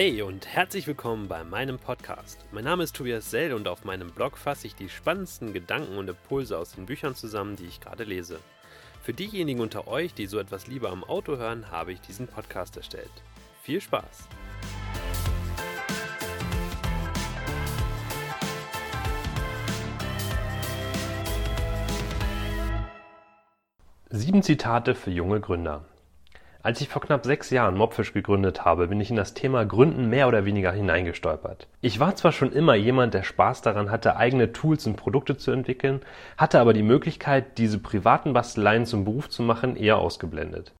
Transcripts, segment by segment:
Hey und herzlich willkommen bei meinem Podcast. Mein Name ist Tobias Sell und auf meinem Blog fasse ich die spannendsten Gedanken und Impulse aus den Büchern zusammen, die ich gerade lese. Für diejenigen unter euch, die so etwas lieber am Auto hören, habe ich diesen Podcast erstellt. Viel Spaß! Sieben Zitate für junge Gründer. Als ich vor knapp sechs Jahren Mobfish gegründet habe, bin ich in das Thema Gründen mehr oder weniger hineingestolpert. Ich war zwar schon immer jemand, der Spaß daran hatte, eigene Tools und Produkte zu entwickeln, hatte aber die Möglichkeit, diese privaten Basteleien zum Beruf zu machen, eher ausgeblendet.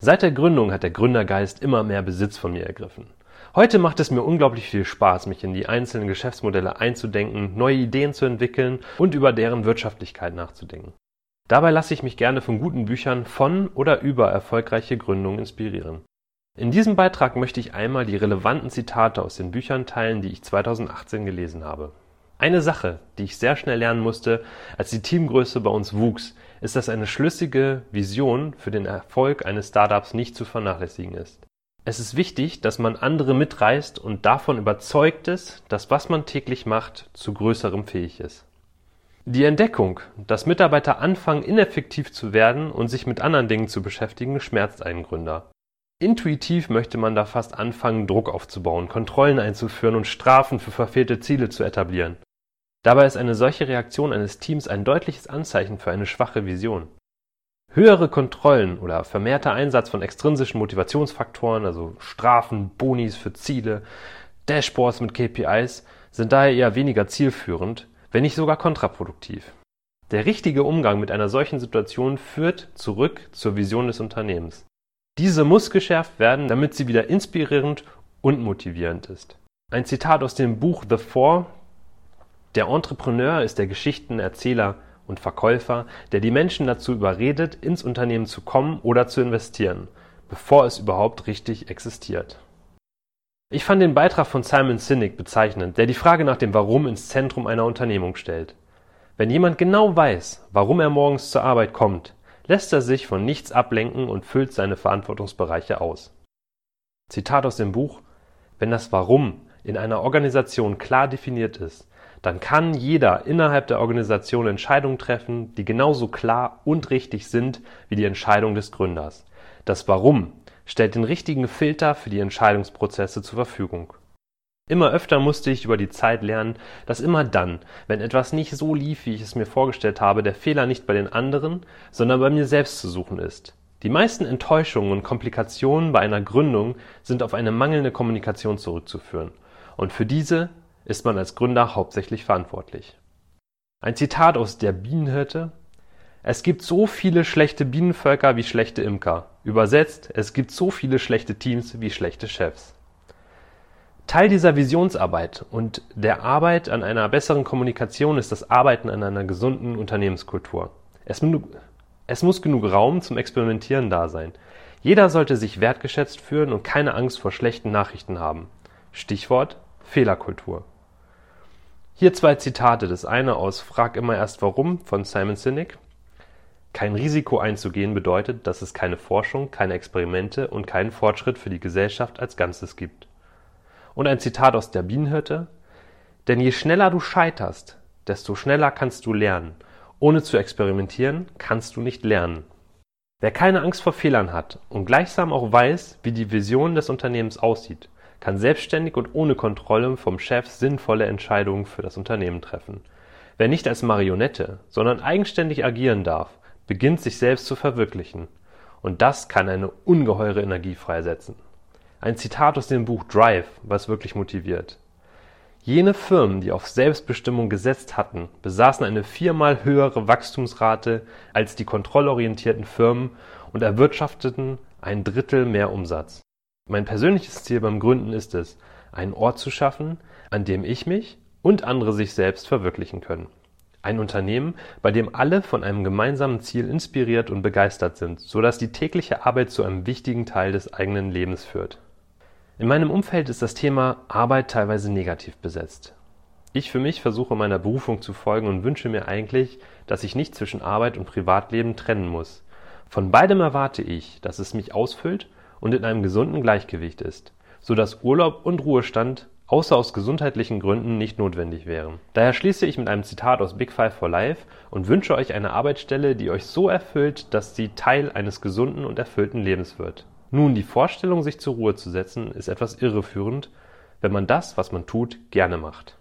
Seit der Gründung hat der Gründergeist immer mehr Besitz von mir ergriffen. Heute macht es mir unglaublich viel Spaß, mich in die einzelnen Geschäftsmodelle einzudenken, neue Ideen zu entwickeln und über deren Wirtschaftlichkeit nachzudenken. Dabei lasse ich mich gerne von guten Büchern von oder über erfolgreiche Gründungen inspirieren. In diesem Beitrag möchte ich einmal die relevanten Zitate aus den Büchern teilen, die ich 2018 gelesen habe. Eine Sache, die ich sehr schnell lernen musste, als die Teamgröße bei uns wuchs, ist, dass eine schlüssige Vision für den Erfolg eines Startups nicht zu vernachlässigen ist. Es ist wichtig, dass man andere mitreißt und davon überzeugt ist, dass was man täglich macht, zu größerem fähig ist. Die Entdeckung, dass Mitarbeiter anfangen, ineffektiv zu werden und sich mit anderen Dingen zu beschäftigen, schmerzt einen Gründer. Intuitiv möchte man da fast anfangen, Druck aufzubauen, Kontrollen einzuführen und Strafen für verfehlte Ziele zu etablieren. Dabei ist eine solche Reaktion eines Teams ein deutliches Anzeichen für eine schwache Vision. Höhere Kontrollen oder vermehrter Einsatz von extrinsischen Motivationsfaktoren, also Strafen, Bonis für Ziele, Dashboards mit KPIs, sind daher eher weniger zielführend, wenn nicht sogar kontraproduktiv. Der richtige Umgang mit einer solchen Situation führt zurück zur Vision des Unternehmens. Diese muss geschärft werden, damit sie wieder inspirierend und motivierend ist. Ein Zitat aus dem Buch The Four. Der Entrepreneur ist der Geschichtenerzähler und Verkäufer, der die Menschen dazu überredet, ins Unternehmen zu kommen oder zu investieren, bevor es überhaupt richtig existiert. Ich fand den Beitrag von Simon Sinek bezeichnend, der die Frage nach dem Warum ins Zentrum einer Unternehmung stellt. Wenn jemand genau weiß, warum er morgens zur Arbeit kommt, lässt er sich von nichts ablenken und füllt seine Verantwortungsbereiche aus. Zitat aus dem Buch Wenn das Warum in einer Organisation klar definiert ist, dann kann jeder innerhalb der Organisation Entscheidungen treffen, die genauso klar und richtig sind wie die Entscheidung des Gründers. Das Warum stellt den richtigen Filter für die Entscheidungsprozesse zur Verfügung. Immer öfter musste ich über die Zeit lernen, dass immer dann, wenn etwas nicht so lief, wie ich es mir vorgestellt habe, der Fehler nicht bei den anderen, sondern bei mir selbst zu suchen ist. Die meisten Enttäuschungen und Komplikationen bei einer Gründung sind auf eine mangelnde Kommunikation zurückzuführen. Und für diese ist man als Gründer hauptsächlich verantwortlich. Ein Zitat aus Der Bienenhirte es gibt so viele schlechte Bienenvölker wie schlechte Imker. Übersetzt, es gibt so viele schlechte Teams wie schlechte Chefs. Teil dieser Visionsarbeit und der Arbeit an einer besseren Kommunikation ist das Arbeiten an einer gesunden Unternehmenskultur. Es, es, muss genug Raum zum Experimentieren da sein. Jeder sollte sich wertgeschätzt fühlen und keine Angst vor schlechten Nachrichten haben. Stichwort Fehlerkultur. Hier zwei Zitate. Das eine aus Frag immer erst warum von Simon Sinek kein Risiko einzugehen bedeutet, dass es keine Forschung, keine Experimente und keinen Fortschritt für die Gesellschaft als Ganzes gibt. Und ein Zitat aus der Bienenhirte Denn je schneller du scheiterst, desto schneller kannst du lernen. Ohne zu experimentieren, kannst du nicht lernen. Wer keine Angst vor Fehlern hat und gleichsam auch weiß, wie die Vision des Unternehmens aussieht, kann selbstständig und ohne Kontrolle vom Chef sinnvolle Entscheidungen für das Unternehmen treffen. Wer nicht als Marionette, sondern eigenständig agieren darf, beginnt sich selbst zu verwirklichen. Und das kann eine ungeheure Energie freisetzen. Ein Zitat aus dem Buch Drive, was wirklich motiviert. Jene Firmen, die auf Selbstbestimmung gesetzt hatten, besaßen eine viermal höhere Wachstumsrate als die kontrollorientierten Firmen und erwirtschafteten ein Drittel mehr Umsatz. Mein persönliches Ziel beim Gründen ist es, einen Ort zu schaffen, an dem ich mich und andere sich selbst verwirklichen können. Ein Unternehmen, bei dem alle von einem gemeinsamen Ziel inspiriert und begeistert sind, so dass die tägliche Arbeit zu einem wichtigen Teil des eigenen Lebens führt. In meinem Umfeld ist das Thema Arbeit teilweise negativ besetzt. Ich für mich versuche meiner Berufung zu folgen und wünsche mir eigentlich, dass ich nicht zwischen Arbeit und Privatleben trennen muss. Von beidem erwarte ich, dass es mich ausfüllt und in einem gesunden Gleichgewicht ist sodass Urlaub und Ruhestand außer aus gesundheitlichen Gründen nicht notwendig wären. Daher schließe ich mit einem Zitat aus Big Five for Life und wünsche euch eine Arbeitsstelle, die euch so erfüllt, dass sie Teil eines gesunden und erfüllten Lebens wird. Nun, die Vorstellung, sich zur Ruhe zu setzen, ist etwas irreführend, wenn man das, was man tut, gerne macht.